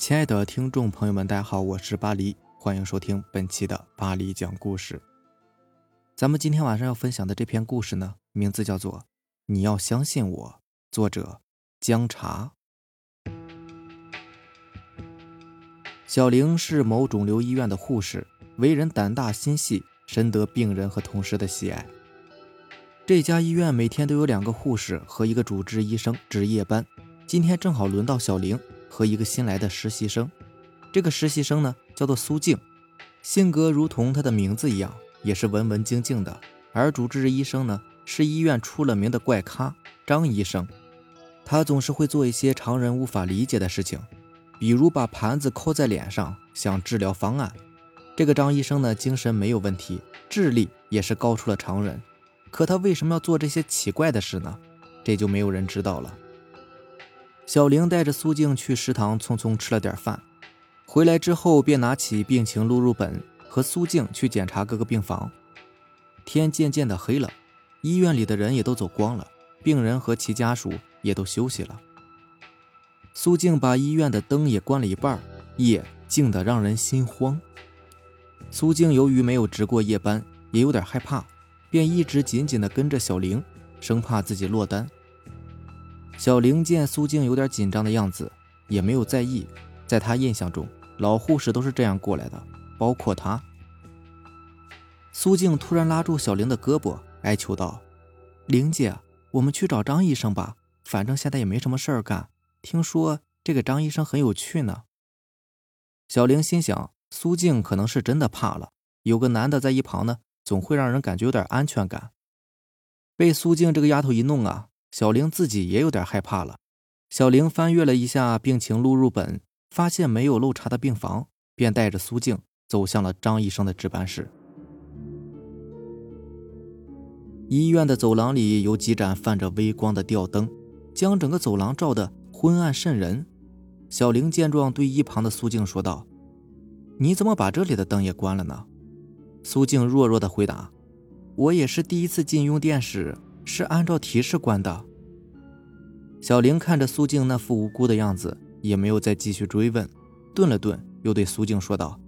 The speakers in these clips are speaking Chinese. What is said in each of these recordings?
亲爱的听众朋友们，大家好，我是巴黎，欢迎收听本期的巴黎讲故事。咱们今天晚上要分享的这篇故事呢，名字叫做《你要相信我》，作者姜茶。小玲是某肿瘤医院的护士，为人胆大心细，深得病人和同事的喜爱。这家医院每天都有两个护士和一个主治医生值夜班，今天正好轮到小玲和一个新来的实习生。这个实习生呢，叫做苏静，性格如同她的名字一样，也是文文静静的。而主治医生呢，是医院出了名的怪咖张医生，他总是会做一些常人无法理解的事情，比如把盘子扣在脸上，想治疗方案。这个张医生呢，精神没有问题，智力也是高出了常人。可他为什么要做这些奇怪的事呢？这就没有人知道了。小玲带着苏静去食堂匆匆吃了点饭，回来之后便拿起病情录入本和苏静去检查各个病房。天渐渐的黑了，医院里的人也都走光了，病人和其家属也都休息了。苏静把医院的灯也关了一半，夜静得让人心慌。苏静由于没有值过夜班，也有点害怕。便一直紧紧的跟着小玲，生怕自己落单。小玲见苏静有点紧张的样子，也没有在意。在她印象中，老护士都是这样过来的，包括她。苏静突然拉住小玲的胳膊，哀求道：“玲姐，我们去找张医生吧，反正现在也没什么事儿干。听说这个张医生很有趣呢。”小玲心想，苏静可能是真的怕了，有个男的在一旁呢。总会让人感觉有点安全感。被苏静这个丫头一弄啊，小玲自己也有点害怕了。小玲翻阅了一下病情录入本，发现没有漏查的病房，便带着苏静走向了张医生的值班室。医院的走廊里有几盏泛着微光的吊灯，将整个走廊照得昏暗渗人。小玲见状，对一旁的苏静说道：“你怎么把这里的灯也关了呢？”苏静弱弱的回答：“我也是第一次进用电室，是按照提示关的。”小玲看着苏静那副无辜的样子，也没有再继续追问，顿了顿，又对苏静说道：“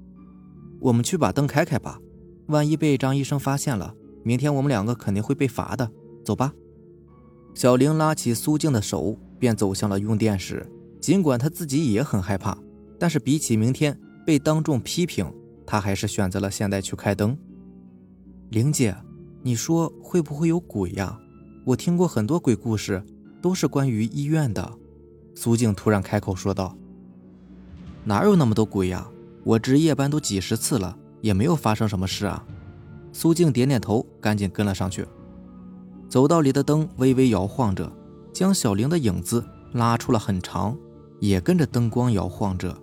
我们去把灯开开吧，万一被张医生发现了，明天我们两个肯定会被罚的。走吧。”小玲拉起苏静的手，便走向了用电室。尽管她自己也很害怕，但是比起明天被当众批评，她还是选择了现在去开灯。玲姐，你说会不会有鬼呀？我听过很多鬼故事，都是关于医院的。苏静突然开口说道：“哪有那么多鬼呀？我值夜班都几十次了，也没有发生什么事啊。”苏静点点头，赶紧跟了上去。走道里的灯微微摇晃着，将小玲的影子拉出了很长，也跟着灯光摇晃着。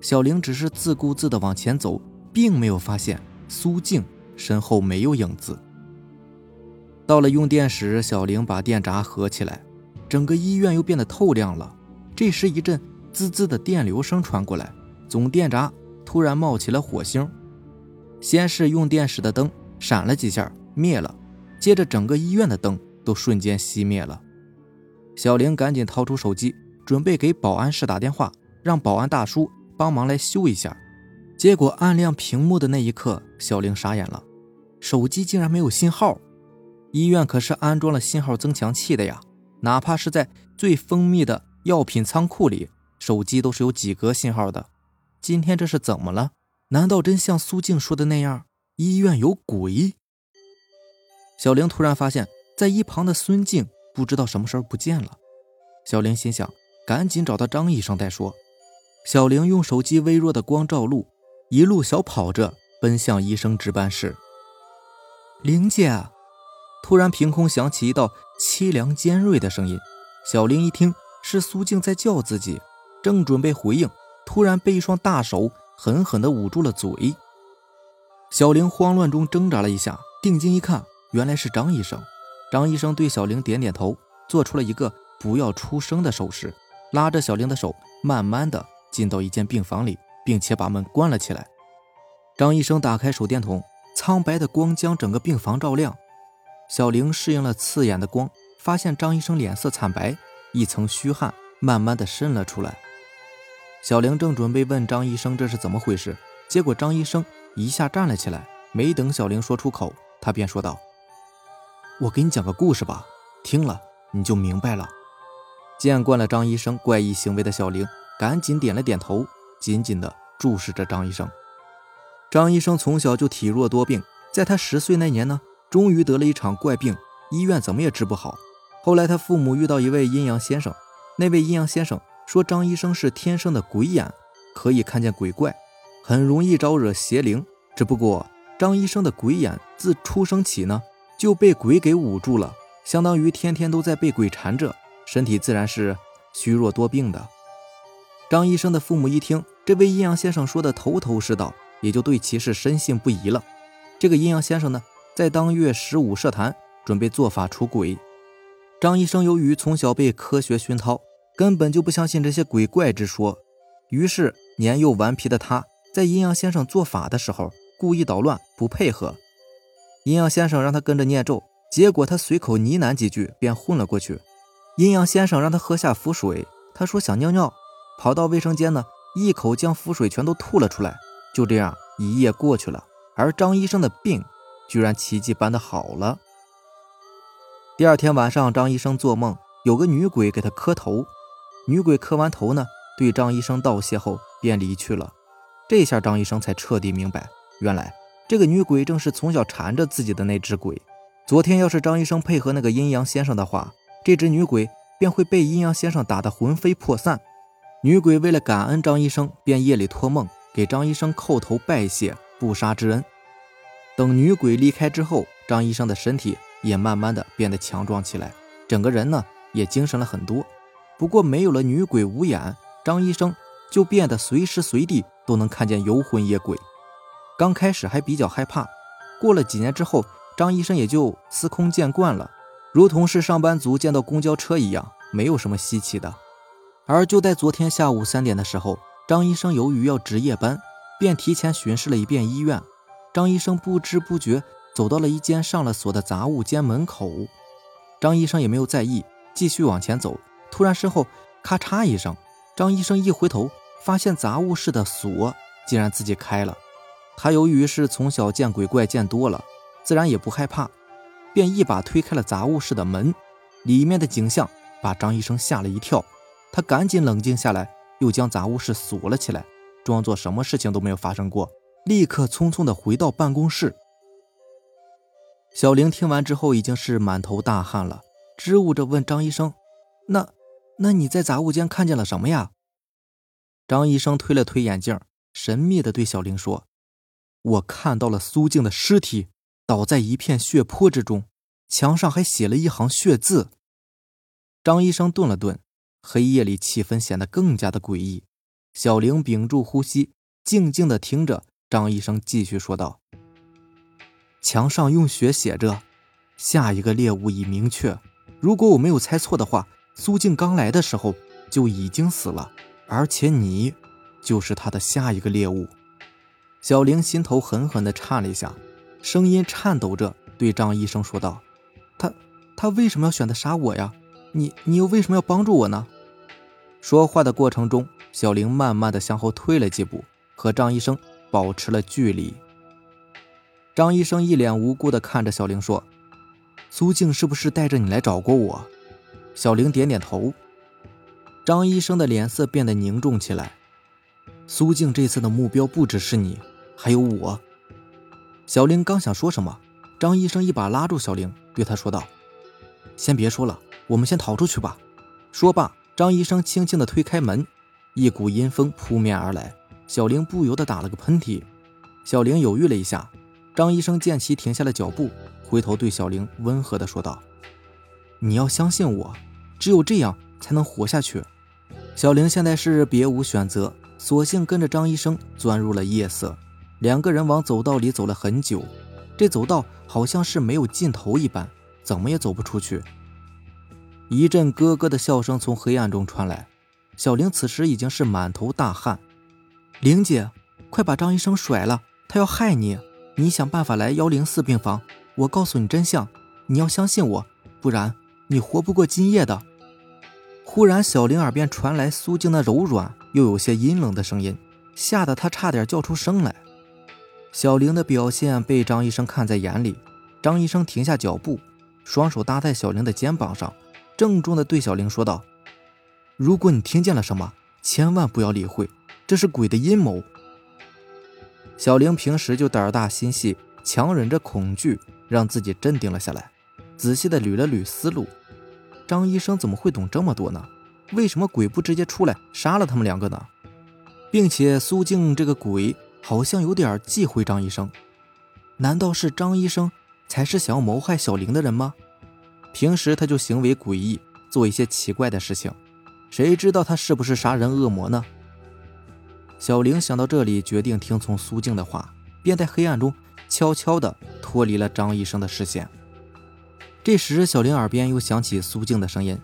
小玲只是自顾自地往前走。并没有发现苏静身后没有影子。到了用电时，小玲把电闸合起来，整个医院又变得透亮了。这时，一阵滋滋的电流声传过来，总电闸突然冒起了火星。先是用电室的灯闪了几下，灭了，接着整个医院的灯都瞬间熄灭了。小玲赶紧掏出手机，准备给保安室打电话，让保安大叔帮忙来修一下。结果按亮屏幕的那一刻，小玲傻眼了，手机竟然没有信号。医院可是安装了信号增强器的呀，哪怕是在最封闭的药品仓库里，手机都是有几格信号的。今天这是怎么了？难道真像苏静说的那样，医院有鬼？小玲突然发现，在一旁的孙静不知道什么时候不见了。小玲心想，赶紧找到张医生再说。小玲用手机微弱的光照路。一路小跑着奔向医生值班室。玲姐，突然凭空响起一道凄凉尖锐的声音。小玲一听是苏静在叫自己，正准备回应，突然被一双大手狠狠地捂住了嘴。小玲慌乱中挣扎了一下，定睛一看，原来是张医生。张医生对小玲点点头，做出了一个不要出声的手势，拉着小玲的手，慢慢的进到一间病房里。并且把门关了起来。张医生打开手电筒，苍白的光将整个病房照亮。小玲适应了刺眼的光，发现张医生脸色惨白，一层虚汗慢慢的渗了出来。小玲正准备问张医生这是怎么回事，结果张医生一下站了起来，没等小玲说出口，他便说道：“我给你讲个故事吧，听了你就明白了。”见惯了张医生怪异行为的小玲赶紧点了点头，紧紧的注视着张医生。张医生从小就体弱多病，在他十岁那年呢，终于得了一场怪病，医院怎么也治不好。后来他父母遇到一位阴阳先生，那位阴阳先生。说张医生是天生的鬼眼，可以看见鬼怪，很容易招惹邪灵。只不过张医生的鬼眼自出生起呢就被鬼给捂住了，相当于天天都在被鬼缠着，身体自然是虚弱多病的。张医生的父母一听这位阴阳先生说的头头是道，也就对其是深信不疑了。这个阴阳先生呢，在当月十五设坛，准备做法除鬼。张医生由于从小被科学熏陶。根本就不相信这些鬼怪之说，于是年幼顽皮的他在阴阳先生做法的时候故意捣乱，不配合。阴阳先生让他跟着念咒，结果他随口呢喃几句便混了过去。阴阳先生让他喝下符水，他说想尿尿，跑到卫生间呢，一口将符水全都吐了出来。就这样一夜过去了，而张医生的病居然奇迹般的好了。第二天晚上，张医生做梦，有个女鬼给他磕头。女鬼磕完头呢，对张医生道谢后便离去了。这下张医生才彻底明白，原来这个女鬼正是从小缠着自己的那只鬼。昨天要是张医生配合那个阴阳先生的话，这只女鬼便会被阴阳先生打得魂飞魄散。女鬼为了感恩张医生，便夜里托梦给张医生叩头拜谢不杀之恩。等女鬼离开之后，张医生的身体也慢慢的变得强壮起来，整个人呢也精神了很多。不过没有了女鬼无眼，张医生就变得随时随地都能看见游魂野鬼。刚开始还比较害怕，过了几年之后，张医生也就司空见惯了，如同是上班族见到公交车一样，没有什么稀奇的。而就在昨天下午三点的时候，张医生由于要值夜班，便提前巡视了一遍医院。张医生不知不觉走到了一间上了锁的杂物间门口，张医生也没有在意，继续往前走。突然，身后咔嚓一声，张医生一回头，发现杂物室的锁竟然自己开了。他由于是从小见鬼怪见多了，自然也不害怕，便一把推开了杂物室的门。里面的景象把张医生吓了一跳，他赶紧冷静下来，又将杂物室锁了起来，装作什么事情都没有发生过，立刻匆匆地回到办公室。小玲听完之后已经是满头大汗了，支吾着问张医生：“那？”那你在杂物间看见了什么呀？张医生推了推眼镜，神秘的对小玲说：“我看到了苏静的尸体倒在一片血泊之中，墙上还写了一行血字。”张医生顿了顿，黑夜里气氛显得更加的诡异。小玲屏住呼吸，静静的听着张医生继续说道：“墙上用血写着，下一个猎物已明确。如果我没有猜错的话。”苏静刚来的时候就已经死了，而且你就是他的下一个猎物。小玲心头狠狠地颤了一下，声音颤抖着对张医生说道：“他他为什么要选择杀我呀？你你又为什么要帮助我呢？”说话的过程中，小玲慢慢地向后退了几步，和张医生保持了距离。张医生一脸无辜地看着小玲说：“苏静是不是带着你来找过我？”小玲点点头，张医生的脸色变得凝重起来。苏静这次的目标不只是你，还有我。小玲刚想说什么，张医生一把拉住小玲，对她说道：“先别说了，我们先逃出去吧。”说罢，张医生轻轻地推开门，一股阴风扑面而来，小玲不由得打了个喷嚏。小玲犹豫了一下，张医生见其停下了脚步，回头对小玲温和地说道。你要相信我，只有这样才能活下去。小玲现在是别无选择，索性跟着张医生钻入了夜色。两个人往走道里走了很久，这走道好像是没有尽头一般，怎么也走不出去。一阵咯咯的笑声从黑暗中传来，小玲此时已经是满头大汗。玲姐，快把张医生甩了，他要害你！你想办法来幺零四病房，我告诉你真相，你要相信我，不然。你活不过今夜的。忽然，小玲耳边传来苏静的柔软又有些阴冷的声音，吓得他差点叫出声来。小玲的表现被张医生看在眼里，张医生停下脚步，双手搭在小玲的肩膀上，郑重地对小玲说道：“如果你听见了什么，千万不要理会，这是鬼的阴谋。”小玲平时就胆大心细，强忍着恐惧，让自己镇定了下来，仔细地捋了捋思路。张医生怎么会懂这么多呢？为什么鬼不直接出来杀了他们两个呢？并且苏静这个鬼好像有点忌讳张医生，难道是张医生才是想要谋害小玲的人吗？平时他就行为诡异，做一些奇怪的事情，谁知道他是不是杀人恶魔呢？小玲想到这里，决定听从苏静的话，便在黑暗中悄悄地脱离了张医生的视线。这时，小玲耳边又响起苏静的声音：“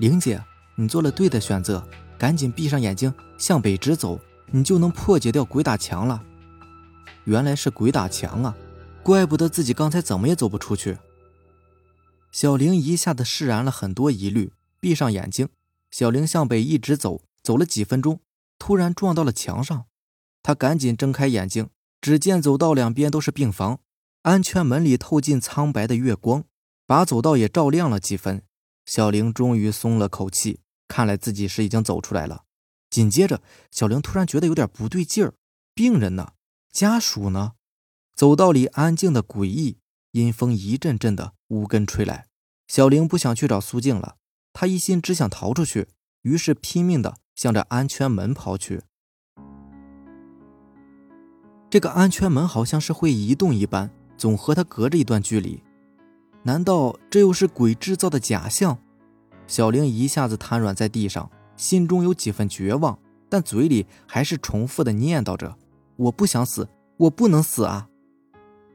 玲姐。”你做了对的选择，赶紧闭上眼睛，向北直走，你就能破解掉鬼打墙了。原来是鬼打墙啊，怪不得自己刚才怎么也走不出去。小玲一下子释然了很多疑虑，闭上眼睛，小玲向北一直走，走了几分钟，突然撞到了墙上，他赶紧睁开眼睛，只见走道两边都是病房，安全门里透进苍白的月光，把走道也照亮了几分。小玲终于松了口气。看来自己是已经走出来了。紧接着，小玲突然觉得有点不对劲儿。病人呢？家属呢？走道里安静的诡异，阴风一阵阵的无根吹来。小玲不想去找苏静了，她一心只想逃出去，于是拼命的向着安全门跑去。这个安全门好像是会移动一般，总和他隔着一段距离。难道这又是鬼制造的假象？小玲一下子瘫软在地上，心中有几分绝望，但嘴里还是重复的念叨着：“我不想死，我不能死啊！”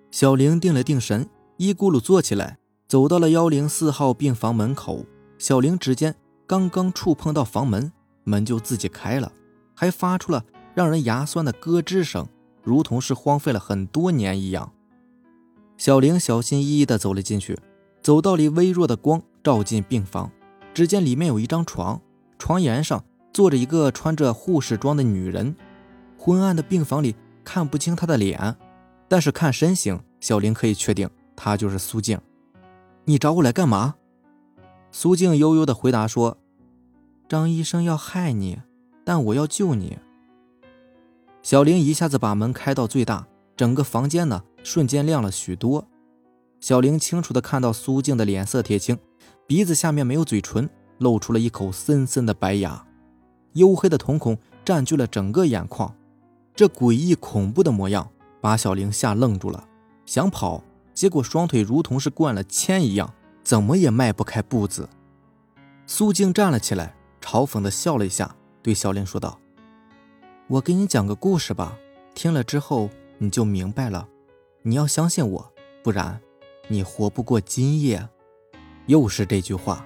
小玲定了定神，一咕噜坐起来，走到了幺零四号病房门口。小玲指尖刚刚触碰到房门，门就自己开了，还发出了让人牙酸的咯吱声，如同是荒废了很多年一样。小玲小心翼翼地走了进去，走道里微弱的光照进病房。只见里面有一张床，床沿上坐着一个穿着护士装的女人。昏暗的病房里看不清她的脸，但是看身形，小玲可以确定她就是苏静。你找我来干嘛？苏静悠悠地回答说：“张医生要害你，但我要救你。”小玲一下子把门开到最大，整个房间呢瞬间亮了许多。小玲清楚的看到苏静的脸色铁青。鼻子下面没有嘴唇，露出了一口森森的白牙，黝黑的瞳孔占据了整个眼眶，这诡异恐怖的模样把小玲吓愣住了，想跑，结果双腿如同是灌了铅一样，怎么也迈不开步子。苏静站了起来，嘲讽地笑了一下，对小玲说道：“我给你讲个故事吧，听了之后你就明白了。你要相信我，不然你活不过今夜。”又是这句话，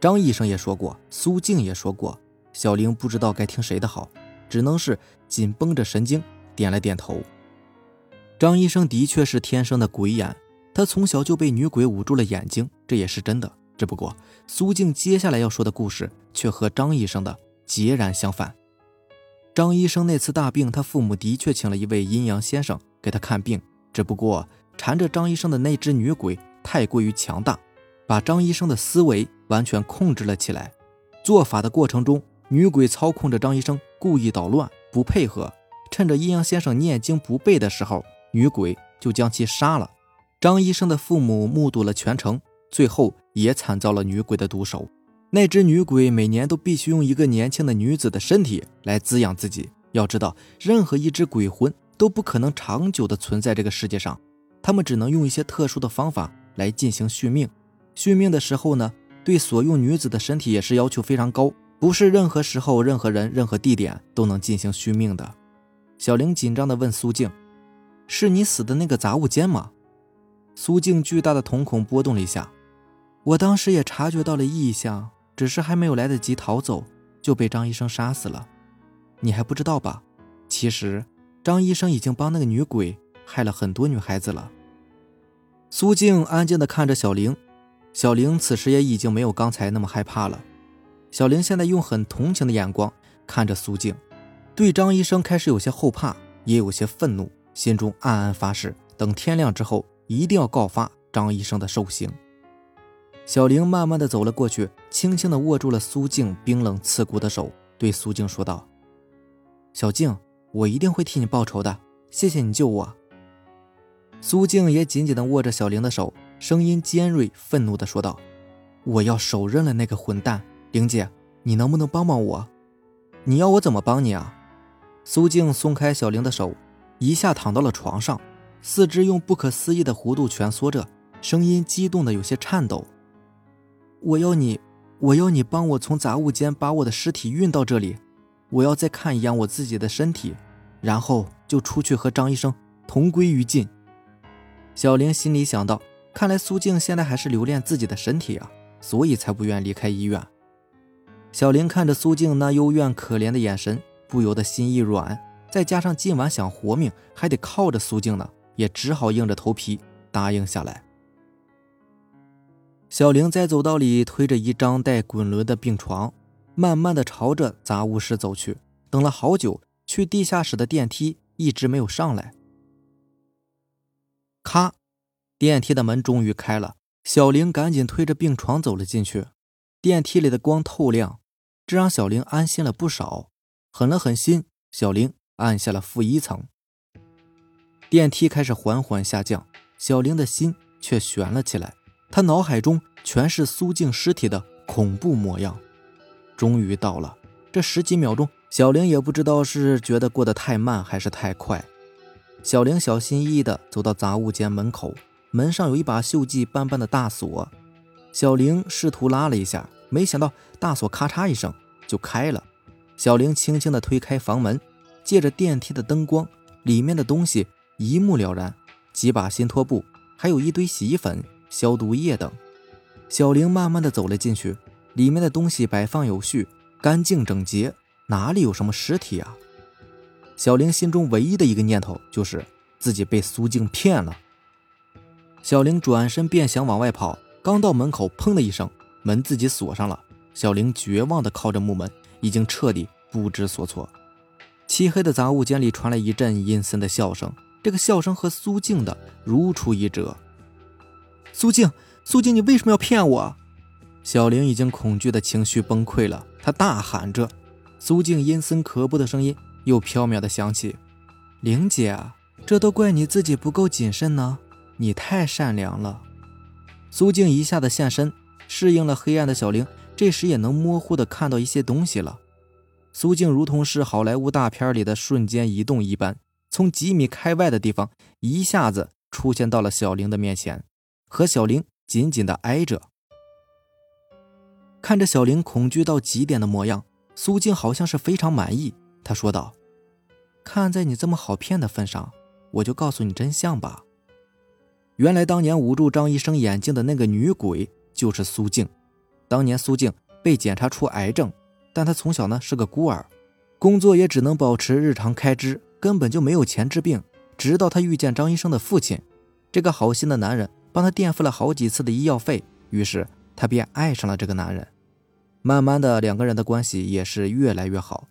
张医生也说过，苏静也说过，小玲不知道该听谁的好，只能是紧绷着神经点了点头。张医生的确是天生的鬼眼，他从小就被女鬼捂住了眼睛，这也是真的。只不过苏静接下来要说的故事却和张医生的截然相反。张医生那次大病，他父母的确请了一位阴阳先生给他看病，只不过缠着张医生的那只女鬼太过于强大。把张医生的思维完全控制了起来。做法的过程中，女鬼操控着张医生，故意捣乱，不配合。趁着阴阳先生念经不备的时候，女鬼就将其杀了。张医生的父母目睹了全程，最后也惨遭了女鬼的毒手。那只女鬼每年都必须用一个年轻的女子的身体来滋养自己。要知道，任何一只鬼魂都不可能长久的存在这个世界上，他们只能用一些特殊的方法来进行续命。续命的时候呢，对所用女子的身体也是要求非常高，不是任何时候、任何人、任何地点都能进行续命的。小玲紧张地问苏静：“是你死的那个杂物间吗？”苏静巨大的瞳孔波动了一下：“我当时也察觉到了异象，只是还没有来得及逃走，就被张医生杀死了。你还不知道吧？其实张医生已经帮那个女鬼害了很多女孩子了。”苏静安静地看着小玲。小玲此时也已经没有刚才那么害怕了。小玲现在用很同情的眼光看着苏静，对张医生开始有些后怕，也有些愤怒，心中暗暗发誓，等天亮之后一定要告发张医生的兽行。小玲慢慢的走了过去，轻轻的握住了苏静冰冷刺骨的手，对苏静说道：“小静，我一定会替你报仇的，谢谢你救我。”苏静也紧紧的握着小玲的手，声音尖锐、愤怒的说道：“我要手刃了那个混蛋，玲姐，你能不能帮帮我？你要我怎么帮你啊？”苏静松开小玲的手，一下躺到了床上，四肢用不可思议的弧度蜷缩着，声音激动的有些颤抖。我要你，我要你帮我从杂物间把我的尸体运到这里。我要再看一眼我自己的身体，然后就出去和张医生同归于尽。小玲心里想到：看来苏静现在还是留恋自己的身体啊，所以才不愿离开医院。小玲看着苏静那幽怨可怜的眼神，不由得心一软。再加上今晚想活命还得靠着苏静呢，也只好硬着头皮答应下来。小玲在走道里推着一张带滚轮的病床，慢慢的朝着杂物室走去。等了好久，去地下室的电梯一直没有上来。咔，电梯的门终于开了。小玲赶紧推着病床走了进去。电梯里的光透亮，这让小玲安心了不少。狠了狠心，小玲按下了负一层。电梯开始缓缓下降，小玲的心却悬了起来。他脑海中全是苏静尸体的恐怖模样。终于到了，这十几秒钟，小玲也不知道是觉得过得太慢还是太快。小玲小心翼翼地走到杂物间门口，门上有一把锈迹斑斑的大锁。小玲试图拉了一下，没想到大锁咔嚓一声就开了。小玲轻轻地推开房门，借着电梯的灯光，里面的东西一目了然：几把新拖布，还有一堆洗衣粉。消毒液等，小玲慢慢的走了进去，里面的东西摆放有序，干净整洁，哪里有什么尸体啊？小玲心中唯一的一个念头就是自己被苏静骗了。小玲转身便想往外跑，刚到门口，砰的一声，门自己锁上了。小玲绝望的靠着木门，已经彻底不知所措。漆黑的杂物间里传来一阵阴森的笑声，这个笑声和苏静的如出一辙。苏静，苏静，你为什么要骗我？小玲已经恐惧的情绪崩溃了，她大喊着。苏静阴森可怖的声音又飘渺的响起：“玲姐啊，这都怪你自己不够谨慎呢，你太善良了。”苏静一下子现身，适应了黑暗的小玲这时也能模糊的看到一些东西了。苏静如同是好莱坞大片里的瞬间移动一般，从几米开外的地方一下子出现到了小玲的面前。和小玲紧紧的挨着，看着小玲恐惧到极点的模样，苏静好像是非常满意。他说道：“看在你这么好骗的份上，我就告诉你真相吧。原来当年捂住张医生眼睛的那个女鬼就是苏静。当年苏静被检查出癌症，但她从小呢是个孤儿，工作也只能保持日常开支，根本就没有钱治病。直到她遇见张医生的父亲，这个好心的男人。”帮他垫付了好几次的医药费，于是他便爱上了这个男人。慢慢的，两个人的关系也是越来越好。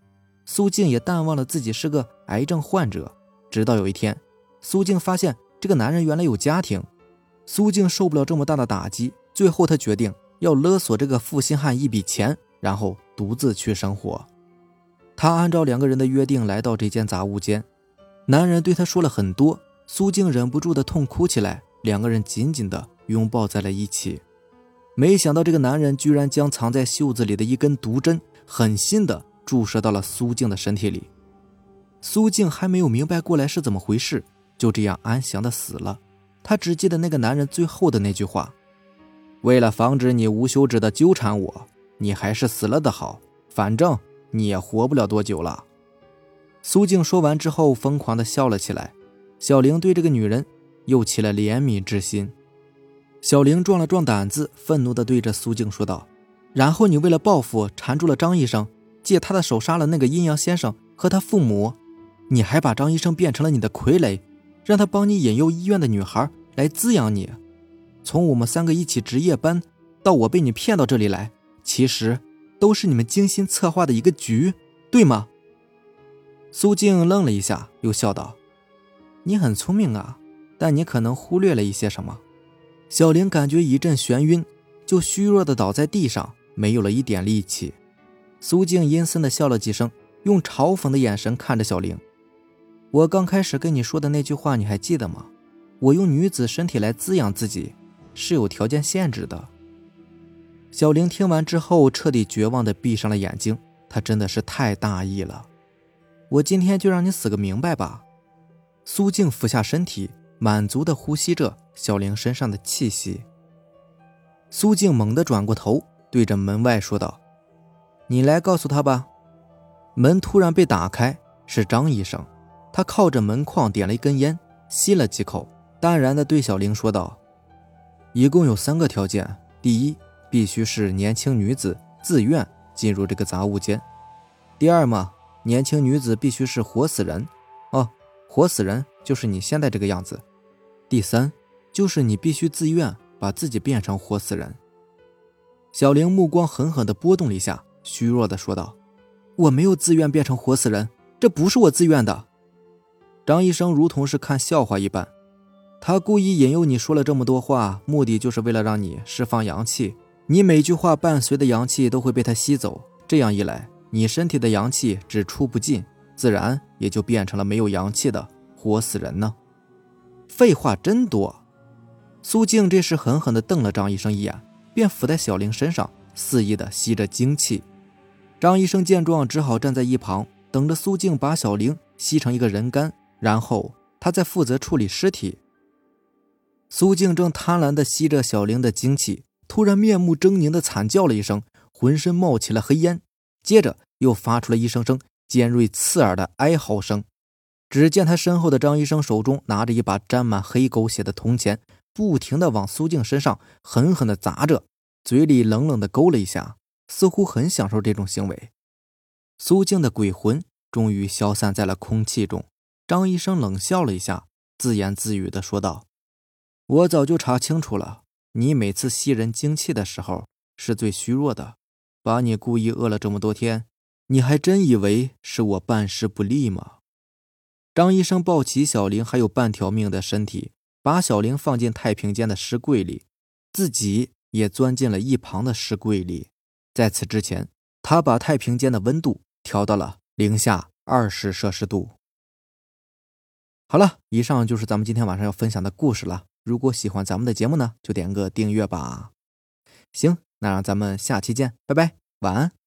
苏静也淡忘了自己是个癌症患者。直到有一天，苏静发现这个男人原来有家庭。苏静受不了这么大的打击，最后他决定要勒索这个负心汉一笔钱，然后独自去生活。他按照两个人的约定来到这间杂物间，男人对他说了很多，苏静忍不住的痛哭起来。两个人紧紧地拥抱在了一起，没想到这个男人居然将藏在袖子里的一根毒针狠心地注射到了苏静的身体里。苏静还没有明白过来是怎么回事，就这样安详地死了。他只记得那个男人最后的那句话：“为了防止你无休止地纠缠我，你还是死了的好，反正你也活不了多久了。”苏静说完之后，疯狂地笑了起来。小玲对这个女人。又起了怜悯之心，小玲壮了壮胆子，愤怒地对着苏静说道：“然后你为了报复，缠住了张医生，借他的手杀了那个阴阳先生和他父母，你还把张医生变成了你的傀儡，让他帮你引诱医院的女孩来滋养你。从我们三个一起值夜班，到我被你骗到这里来，其实都是你们精心策划的一个局。”对吗？苏静愣了一下，又笑道：“你很聪明啊，但你可能忽略了一些什么。”小玲感觉一阵眩晕，就虚弱的倒在地上，没有了一点力气。苏静阴森的笑了几声，用嘲讽的眼神看着小玲：“我刚开始跟你说的那句话，你还记得吗？我用女子身体来滋养自己，是有条件限制的。”小玲听完之后，彻底绝望的闭上了眼睛。她真的是太大意了。我今天就让你死个明白吧！苏静俯下身体，满足的呼吸着小玲身上的气息。苏静猛地转过头，对着门外说道：“你来告诉他吧。”门突然被打开，是张医生。他靠着门框点了一根烟，吸了几口，淡然地对小玲说道：“一共有三个条件，第一，必须是年轻女子自愿进入这个杂物间；第二嘛。”年轻女子必须是活死人，哦，活死人就是你现在这个样子。第三，就是你必须自愿把自己变成活死人。小玲目光狠狠地波动了一下，虚弱地说道：“我没有自愿变成活死人，这不是我自愿的。”张医生如同是看笑话一般，他故意引诱你说了这么多话，目的就是为了让你释放阳气。你每句话伴随的阳气都会被他吸走，这样一来。你身体的阳气只出不进，自然也就变成了没有阳气的活死人呢。废话真多。苏静这时狠狠地瞪了张医生一眼，便伏在小玲身上，肆意地吸着精气。张医生见状，只好站在一旁，等着苏静把小玲吸成一个人干，然后他再负责处理尸体。苏静正贪婪地吸着小玲的精气，突然面目狰狞地惨叫了一声，浑身冒起了黑烟。接着又发出了一声声尖锐刺耳的哀嚎声。只见他身后的张医生手中拿着一把沾满黑狗血的铜钱，不停的往苏静身上狠狠的砸着，嘴里冷冷的勾了一下，似乎很享受这种行为。苏静的鬼魂终于消散在了空气中。张医生冷笑了一下，自言自语的说道：“我早就查清楚了，你每次吸人精气的时候是最虚弱的。”把你故意饿了这么多天，你还真以为是我办事不力吗？张医生抱起小玲还有半条命的身体，把小玲放进太平间的尸柜里，自己也钻进了一旁的尸柜里。在此之前，他把太平间的温度调到了零下二十摄氏度。好了，以上就是咱们今天晚上要分享的故事了。如果喜欢咱们的节目呢，就点个订阅吧。行。那让咱们下期见，拜拜，晚安。